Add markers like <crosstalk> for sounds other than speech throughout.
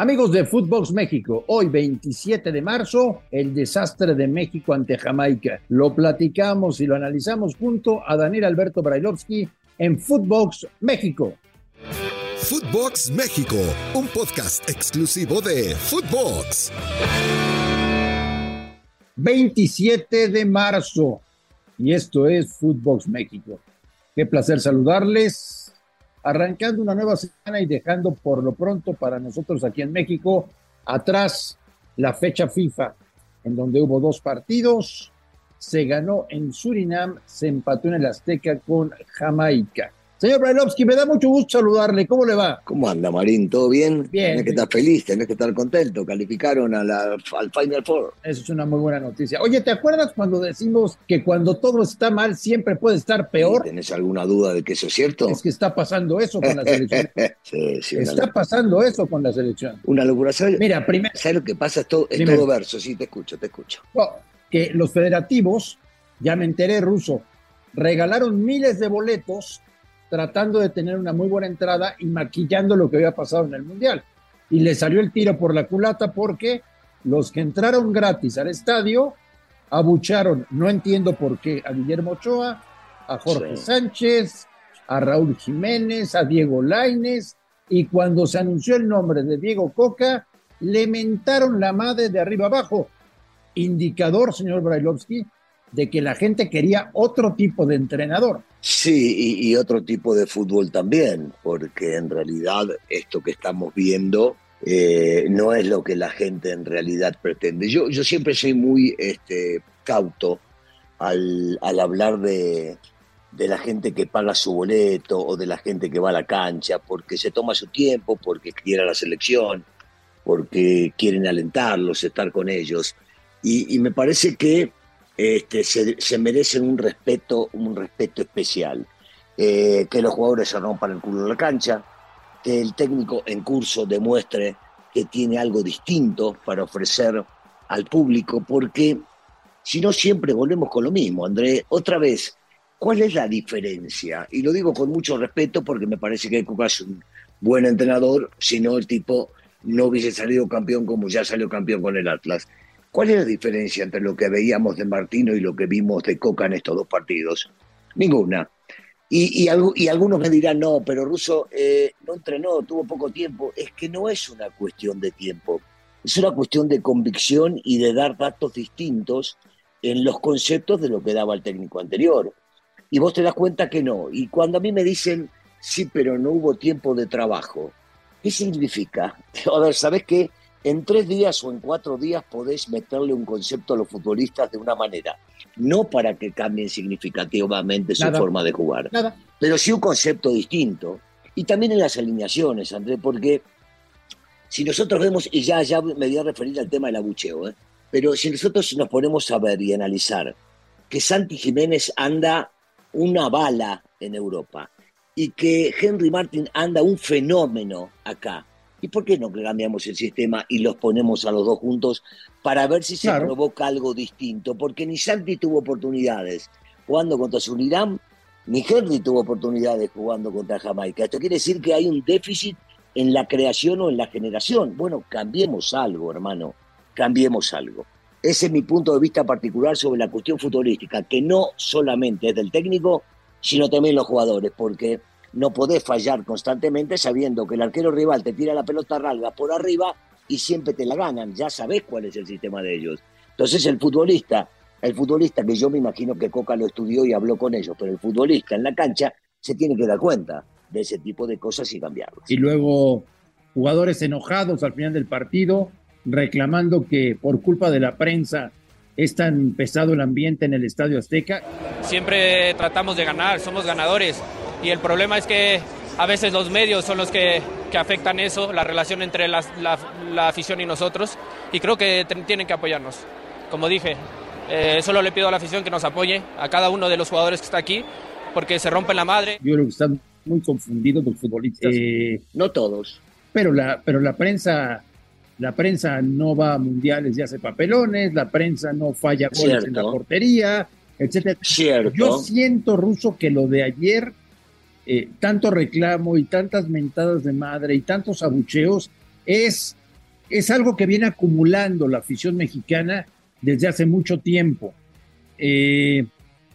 Amigos de Footbox México, hoy 27 de marzo, el desastre de México ante Jamaica. Lo platicamos y lo analizamos junto a Daniel Alberto Brailovsky en Footbox México. Footbox México, un podcast exclusivo de Footbox. 27 de marzo, y esto es Footbox México. Qué placer saludarles arrancando una nueva semana y dejando por lo pronto para nosotros aquí en México atrás la fecha FIFA, en donde hubo dos partidos, se ganó en Surinam, se empató en el Azteca con Jamaica. Señor Brailovsky, me da mucho gusto saludarle. ¿Cómo le va? ¿Cómo anda, Marín? ¿Todo bien? Bien. Tenés que estar feliz, tenés que estar contento. Calificaron a la, al Final Four. Eso es una muy buena noticia. Oye, ¿te acuerdas cuando decimos que cuando todo está mal siempre puede estar peor? ¿Tenés alguna duda de que eso es cierto? Es que está pasando eso con la selección. <laughs> sí, sí. Está pasando eso con la selección. una locura. ¿Sabes, Mira, primero ¿Sabes lo que pasa? Es, todo, es Dime. todo verso. Sí, te escucho, te escucho. que los federativos, ya me enteré ruso, regalaron miles de boletos tratando de tener una muy buena entrada y maquillando lo que había pasado en el Mundial. Y le salió el tiro por la culata porque los que entraron gratis al estadio abucharon, no entiendo por qué, a Guillermo Ochoa, a Jorge Sí. Sánchez, a Raúl Jiménez, a Diego Laines, y cuando se anunció el nombre de Diego Coca, le mentaron la madre de arriba abajo. Indicador, señor Brailovsky, de que la gente quería otro tipo de entrenador. Sí, y, otro tipo de fútbol también, porque en realidad esto que estamos viendo eh, no es lo que la gente en realidad pretende. Yo, yo siempre soy muy este, cauto al, al hablar de, de la gente que paga su boleto o de la gente que va a la cancha, porque se toma su tiempo, porque quiere a la selección, porque quieren alentarlos, estar con ellos. Y me parece que este, se, se merecen un respeto, un respeto especial. Eh, que los jugadores se rompan el culo en la cancha, que el técnico en curso demuestre que tiene algo distinto para ofrecer al público, porque si no siempre volvemos con lo mismo, André. Otra vez, ¿cuál es la diferencia? Y lo digo con mucho respeto porque me parece que Cuca es un buen entrenador, si no el tipo no hubiese salido campeón como ya salió campeón con el Atlas. ¿Cuál es la diferencia entre lo que veíamos de Martino y lo que vimos de Coca en estos dos partidos? Ninguna. Y, y, y algunos me dirán, no, pero Russo eh, no entrenó, tuvo poco tiempo. Es que no es una cuestión de tiempo, es una cuestión de convicción y de dar datos distintos en los conceptos de lo que daba el técnico anterior. Y vos te das cuenta que no. Y cuando a mí me dicen, sí, pero no hubo tiempo de trabajo, ¿qué significa? <laughs> A ver, ¿sabés qué? En tres días o en cuatro días podés meterle un concepto a los futbolistas de una manera, no para que cambien significativamente su Nada. forma de jugar, Nada. pero sí un concepto distinto. Y también en las alineaciones, André, porque si nosotros vemos, y ya, ya me voy a referir al tema del abucheo, ¿eh? pero si nosotros nos ponemos a ver y analizar que Santi Jiménez anda una bala en Europa y que Henry Martin anda un fenómeno acá, ¿y por qué no cambiamos el sistema y los ponemos a los dos juntos para ver si se Claro. provoca algo distinto? Porque ni Santi tuvo oportunidades jugando contra Surinam, ni Henry tuvo oportunidades jugando contra Jamaica. Esto quiere decir que hay un déficit en la creación o en la generación. Bueno, cambiemos algo, hermano, cambiemos algo. Ese es mi punto de vista particular sobre la cuestión futbolística, que no solamente es del técnico, sino también los jugadores, porque no podés fallar constantemente sabiendo que el arquero rival te tira la pelota ralga por arriba y siempre te la ganan. Ya sabés cuál es el sistema de ellos. Entonces el futbolista, el futbolista que yo me imagino que Coca lo estudió y habló con ellos, pero el futbolista en la cancha se tiene que dar cuenta de ese tipo de cosas y cambiarlas. Y luego jugadores enojados al final del partido, reclamando que por culpa de la prensa es tan pesado el ambiente en el Estadio Azteca. Siempre tratamos de ganar, somos ganadores. Y el problema es que a veces los medios son los que, que afectan eso, la relación entre las- la, la afición y nosotros. Y creo que tienen que apoyarnos. Como dije, eh, solo le pido a la afición que nos apoye, a cada uno de los jugadores que está aquí, porque se rompen la madre. Yo creo que están muy confundidos los futbolistas. Eh, No todos. pero la, pero la prensa, la prensa no va a mundiales y hace papelones, la prensa no falla goles en la Cierto. portería, etcétera. Cierto. Yo siento, Ruso, que lo de ayer, eh, tanto reclamo y tantas mentadas de madre y tantos abucheos, es es algo que viene acumulando la afición mexicana desde hace mucho tiempo. Eh,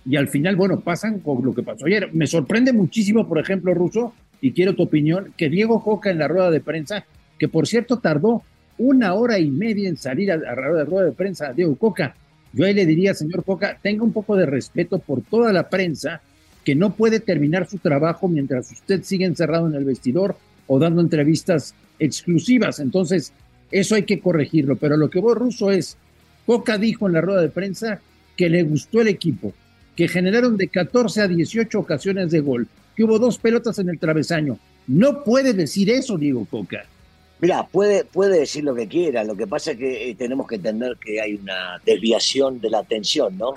y al final, bueno, pasan con lo que pasó ayer. Me sorprende muchísimo, por ejemplo, Russo, y quiero tu opinión, que Diego Coca en la rueda de prensa, que por cierto tardó una hora y media en salir a, la rueda de prensa, Diego Coca. Yo ahí le diría, señor Coca, tenga un poco de respeto por toda la prensa que no puede terminar su trabajo mientras usted sigue encerrado en el vestidor o dando entrevistas exclusivas. Entonces, eso hay que corregirlo. Pero lo que vos, Russo, es, Coca dijo en la rueda de prensa que le gustó el equipo, que generaron de 14 a 18 ocasiones de gol, que hubo dos pelotas en el travesaño. No puede decir eso, Diego Coca. Mira, puede, puede decir lo que quiera, lo que pasa es que eh, tenemos que entender que hay una desviación de la atención, ¿no?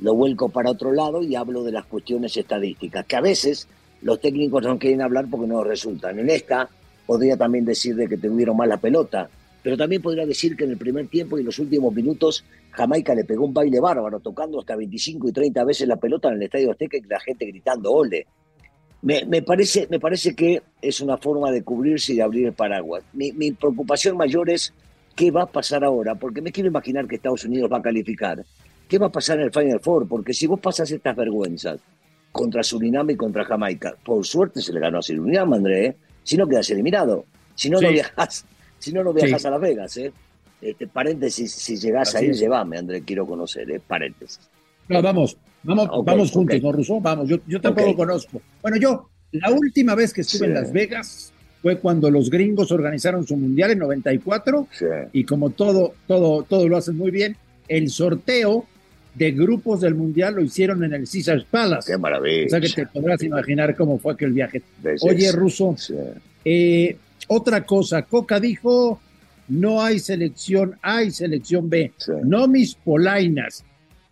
Lo vuelco para otro lado y hablo de las cuestiones estadísticas, que a veces los técnicos no quieren hablar porque no resultan. En esta podría también decir de que tuvieron mal la pelota, pero también podría decir que en el primer tiempo y en los últimos minutos Jamaica le pegó un baile bárbaro, tocando hasta 25 y 30 veces la pelota en el Estadio Azteca y la gente gritando ole. Me, parece, me parece que es una forma de cubrirse y de abrir el paraguas. Mi, preocupación mayor es qué va a pasar ahora, porque me quiero imaginar que Estados Unidos va a calificar. ¿Qué va a pasar en el Final Four? Porque si vos pasas estas vergüenzas contra Surinam y contra Jamaica, por suerte se le ganó a Surinam, André, ¿eh? si no quedas eliminado. Si no, no viajas, si no, no viajas a Las Vegas. ¿eh? Este, paréntesis, si llegás a ir, llévame, André, quiero conocer, ¿eh? paréntesis. No, vamos, vamos, vamos juntos, ¿no, Russo? Vamos, yo, yo tampoco conozco. Bueno, yo, la última vez que estuve en Las Vegas fue cuando los gringos organizaron su mundial en 94 y como todo, todo, todo lo hacen muy bien, el sorteo de grupos del mundial lo hicieron en el Caesars Palace. Qué maravilla. O sea que te podrás imaginar cómo fue aquel viaje. Oye, Russo, eh, otra cosa, Coca dijo, no hay selección A, hay selección B, no mis polainas.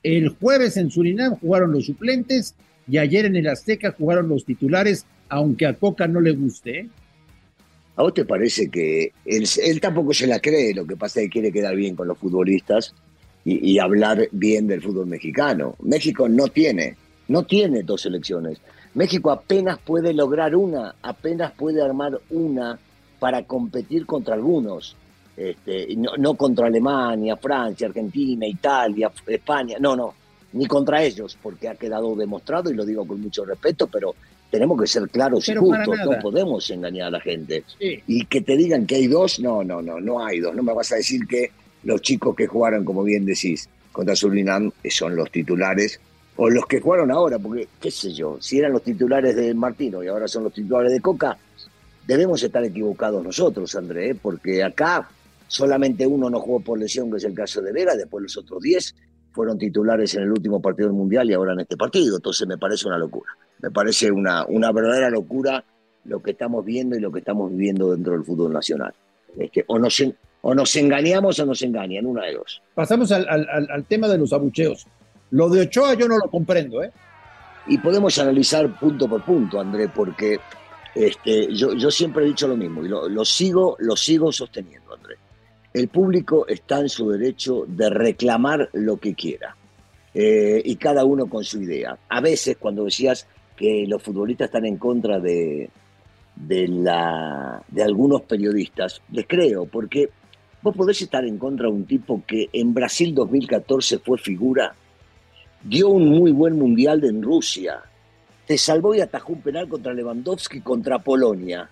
El jueves en Surinam jugaron los suplentes y ayer en el Azteca jugaron los titulares, aunque a Coca no le guste. ¿eh? ¿A vos te parece que él, tampoco se la cree? Lo que pasa es que quiere quedar bien con los futbolistas y, hablar bien del fútbol mexicano. México no tiene, no tiene dos selecciones. México apenas puede lograr una, apenas puede armar una para competir contra algunos. Este, no, no, contra Alemania, Francia, Argentina, Italia, España, no, no, ni contra ellos, porque ha quedado demostrado, y lo digo con mucho respeto, pero tenemos que ser claros y justos, no podemos engañar a la gente. Y que te digan que hay dos, no, no, no, no hay dos. No me vas a decir que los chicos que jugaron, como bien decís, contra Surinam son los titulares, o los que jugaron ahora, porque, qué sé yo, si eran los titulares de Martino y ahora son los titulares de Coca, debemos estar equivocados nosotros, André, ¿eh? porque acá solamente uno no jugó por lesión, que es el caso de Vega, después los otros 10 fueron titulares en el último partido del Mundial y ahora en este partido. Entonces me parece una locura. Me parece una, una verdadera locura lo que estamos viendo y lo que estamos viviendo dentro del fútbol nacional. Es que o nos, o nos engañamos o nos engañan, una de dos. Pasamos al, al, tema de los abucheos. Lo de Ochoa yo no lo comprendo, ¿eh? Y podemos analizar punto por punto, André, porque este, yo, yo siempre he dicho lo mismo y lo, lo sigo, lo sigo sosteniendo, André el público está en su derecho de reclamar lo que quiera. Eh, y cada uno con su idea. A veces cuando decías que los futbolistas están en contra de, de, la, de algunos periodistas, les creo, porque vos podés estar en contra de un tipo que en Brasil 2014 fue figura, dio un muy buen mundial en Rusia, te salvó y atajó un penal contra Lewandowski contra Polonia.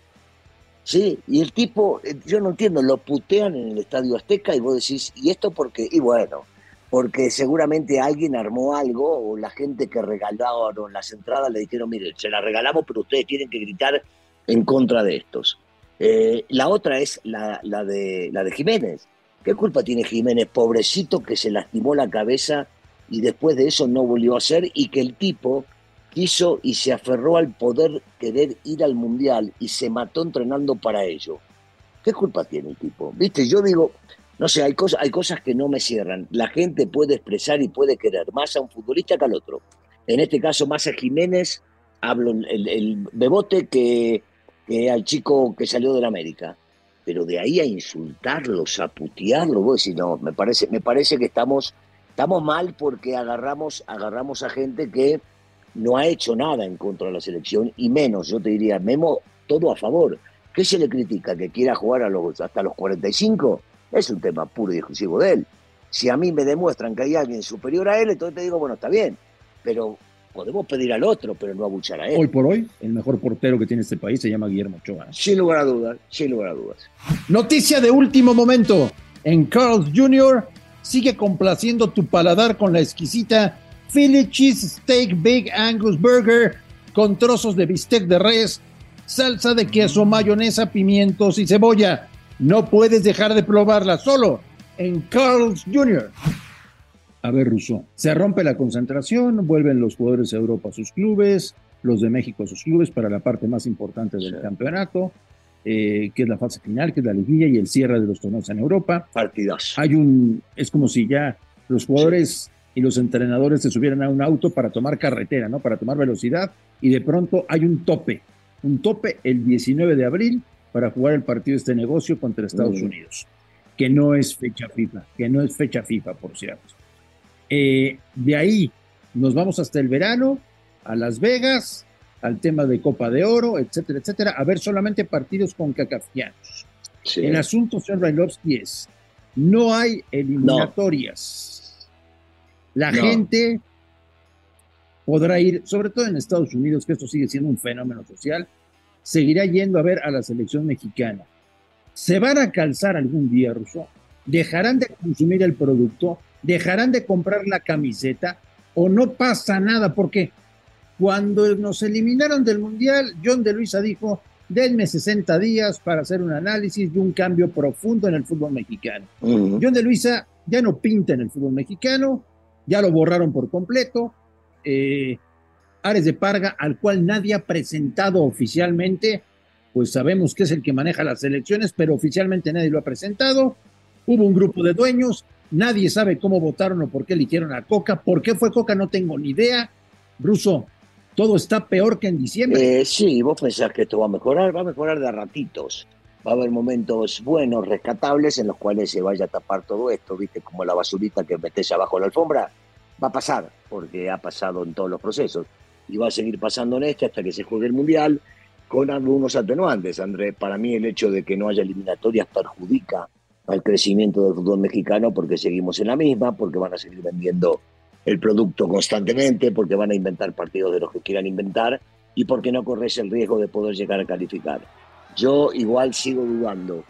Sí, y el tipo, eh, yo no entiendo, lo putean en el Estadio Azteca y vos decís, ¿y esto por qué? Y bueno, porque seguramente alguien armó algo o la gente que regalaron las entradas le dijeron, mire, se las regalamos, pero ustedes tienen que gritar en contra de estos. Eh, la otra es la, de, la de Jiménez. ¿Qué culpa tiene Jiménez, pobrecito, que se lastimó la cabeza y después de eso no volvió a hacer y que el tipo quiso y se aferró al poder querer ir al mundial y se mató entrenando para ello. ¿Qué culpa tiene el tipo? Viste, yo digo, no sé, hay cosas, hay cosas que no me cierran. La gente puede expresar y puede querer más a un futbolista que al otro. En este caso, más a Jiménez, hablo el, el bebote que, al chico que salió de la América. Pero de ahí a insultarlos, a putearlo, vos decís, no, me parece, me parece que estamos, estamos mal porque agarramos, agarramos a gente que no ha hecho nada en contra de la selección y menos, yo te diría, Memo, todo a favor. ¿Qué se le critica? ¿Que quiera jugar a los, hasta los 45? es un tema puro y exclusivo de él. Si a mí me demuestran que hay alguien superior a él, entonces te digo, bueno, está bien, pero podemos pedir al otro, pero no abuchar a él. Hoy por hoy, el mejor portero que tiene este país se llama Guillermo Ochoa. Sin lugar a dudas, sin lugar a dudas. Noticia de último momento. En Carl's Jr. sigue complaciendo tu paladar con la exquisita Philly Cheese Steak Big Angus Burger con trozos de bistec de res, salsa de queso, mayonesa, pimientos y cebolla. No puedes dejar de probarla solo en Carl's Jr. A ver, Russo, se rompe la concentración, vuelven los jugadores de Europa a sus clubes, los de México a sus clubes para la parte más importante del campeonato, eh, que es la fase final, que es la liguilla y el cierre de los torneos en Europa. Partidas. Hay un, es como si ya los jugadores y los entrenadores se subieran a un auto para tomar carretera, ¿no? Para tomar velocidad y de pronto hay un tope, un tope el 19 de abril para jugar el partido de este negocio contra Estados Mm. Unidos, que no es fecha FIFA, que no es fecha FIFA, por cierto. Eh, de ahí nos vamos hasta el verano, a Las Vegas, al tema de Copa de Oro, etcétera, etcétera, a ver solamente partidos con cacafianos. Sí. El asunto, señor Brailovsky, es, no hay eliminatorias. La No. gente podrá ir, sobre todo en Estados Unidos, que esto sigue siendo un fenómeno social, seguirá yendo a ver a la selección mexicana. ¿Se van a calzar algún día, Russo? ¿Dejarán de consumir el producto? ¿Dejarán de comprar la camiseta? ¿O no pasa nada? Porque cuando nos eliminaron del Mundial, John de Luisa dijo, denme 60 días para hacer un análisis de un cambio profundo en el fútbol mexicano. John de Luisa ya no pinta en el fútbol mexicano, ya lo borraron por completo. Eh, Ares de Parga, al cual nadie ha presentado oficialmente, pues sabemos que es el que maneja las elecciones, pero oficialmente nadie lo ha presentado. Hubo un grupo de dueños, nadie sabe cómo votaron o por qué eligieron a Coca. ¿Por qué fue Coca? No tengo ni idea. Ruso, todo está peor que en diciembre. Eh, sí, vos pensás que esto va a mejorar, va a mejorar de ratitos. Va a haber momentos buenos, rescatables, en los cuales se vaya a tapar todo esto, viste, como la basurita que metes abajo la alfombra. Va a pasar, porque ha pasado en todos los procesos. Y va a seguir pasando en este hasta que se juegue el Mundial, con algunos atenuantes, Andrés. Para mí el hecho de que no haya eliminatorias perjudica al crecimiento del fútbol mexicano porque seguimos en la misma, porque van a seguir vendiendo el producto constantemente, porque van a inventar partidos de los que quieran inventar y porque no corres el riesgo de poder llegar a calificar. Yo igual sigo dudando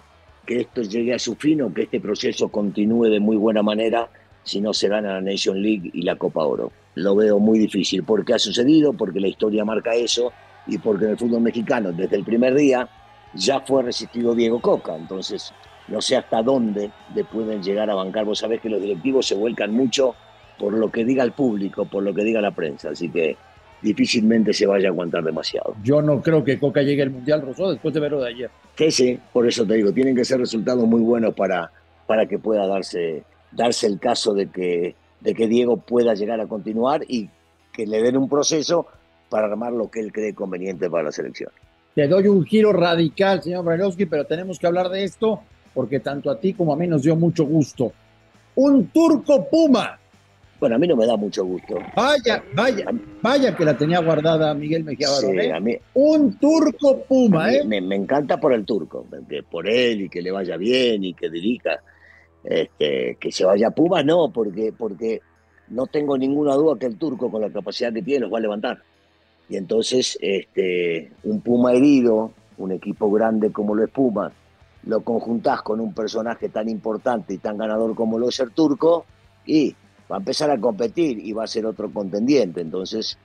que esto llegue a su fin o que este proceso continúe de muy buena manera si no se gana la Nation League y la Copa Oro. Lo veo muy difícil porque ha sucedido, porque la historia marca eso y porque en el fútbol mexicano desde el primer día ya fue resistido Diego Coca. Entonces, no sé hasta dónde le pueden llegar a bancar. Vos sabés que los directivos se vuelcan mucho por lo que diga el público, por lo que diga la prensa. Así que difícilmente se vaya a aguantar demasiado. Yo no creo que Coca llegue al Mundial, Ruso, después de verlo de ayer. Sí, sí, por eso te digo, tienen que ser resultados muy buenos para, para que pueda darse, darse el caso de que, de que Diego pueda llegar a continuar y que le den un proceso para armar lo que él cree conveniente para la selección. Te doy un giro radical, señor Brailovsky, pero tenemos que hablar de esto porque tanto a ti como a mí nos dio mucho gusto. Un turco puma. Bueno, a mí no me da mucho gusto. Vaya, vaya, vaya que la tenía guardada Miguel Mejía Sí, Barón, ¿eh? a mí, Un turco puma, mí ¿eh? me, me encanta por el turco, por él y que le vaya bien y que dirija. Este, que se vaya a Pumas, no, porque, porque no tengo ninguna duda que el turco, con la capacidad que tiene, los va a levantar. Y entonces, este, un Puma herido, un equipo grande como lo es Pumas, lo conjuntás con un personaje tan importante y tan ganador como lo es el turco, y va a empezar a competir y va a ser otro contendiente. Entonces,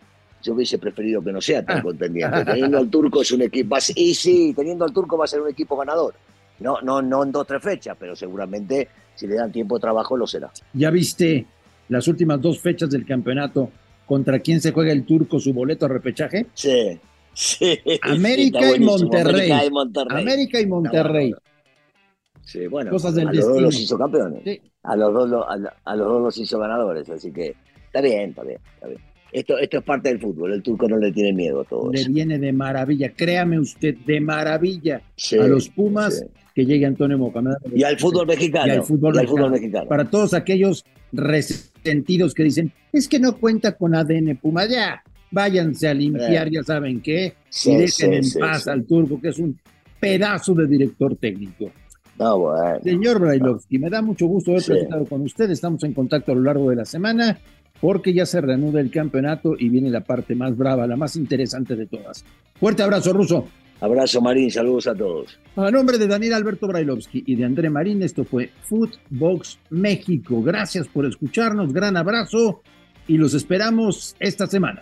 yo hubiese preferido que no sea tan contendiente. Teniendo al turco es un equipo, y sí, teniendo al turco va a ser un equipo ganador. No, no, no en dos o tres fechas, pero seguramente si le dan tiempo de trabajo lo será. Ya viste las últimas dos fechas del campeonato contra quién se juega el turco su boleto a repechaje. Sí, sí. América y. Monterrey. América y Monterrey. América y Monterrey. Está Sí, bueno, Cosas del a los dos los hizo campeones. Sí. A los dos lo- a, a los dos los hizo ganadores, así que está bien, está bien, está bien. Esto, esto es parte del fútbol, el turco no le tiene miedo a todo Le eso. viene de maravilla, créame usted, de maravilla Sí, a los Pumas que llegue Antonio Mohamed. Y al fútbol mexicano. Y al fútbol mexicano. mexicano. Para todos aquellos resentidos que dicen, es que no cuenta con ADN Puma, ya, váyanse a limpiar, ya saben qué, Sí, y dejen sí, en sí, paz al turco, que es un pedazo de director técnico. No, bueno. Señor Brailovsky, me da mucho gusto haber platicado con usted. Estamos en contacto a lo largo de la semana porque ya se reanuda el campeonato y viene la parte más brava, la más interesante de todas. Fuerte abrazo, Ruso. Abrazo, Marín. Saludos a todos. A nombre de Daniel Alberto Brailovsky y de André Marín, esto fue Footbox México. Gracias por escucharnos. Gran abrazo y los esperamos esta semana.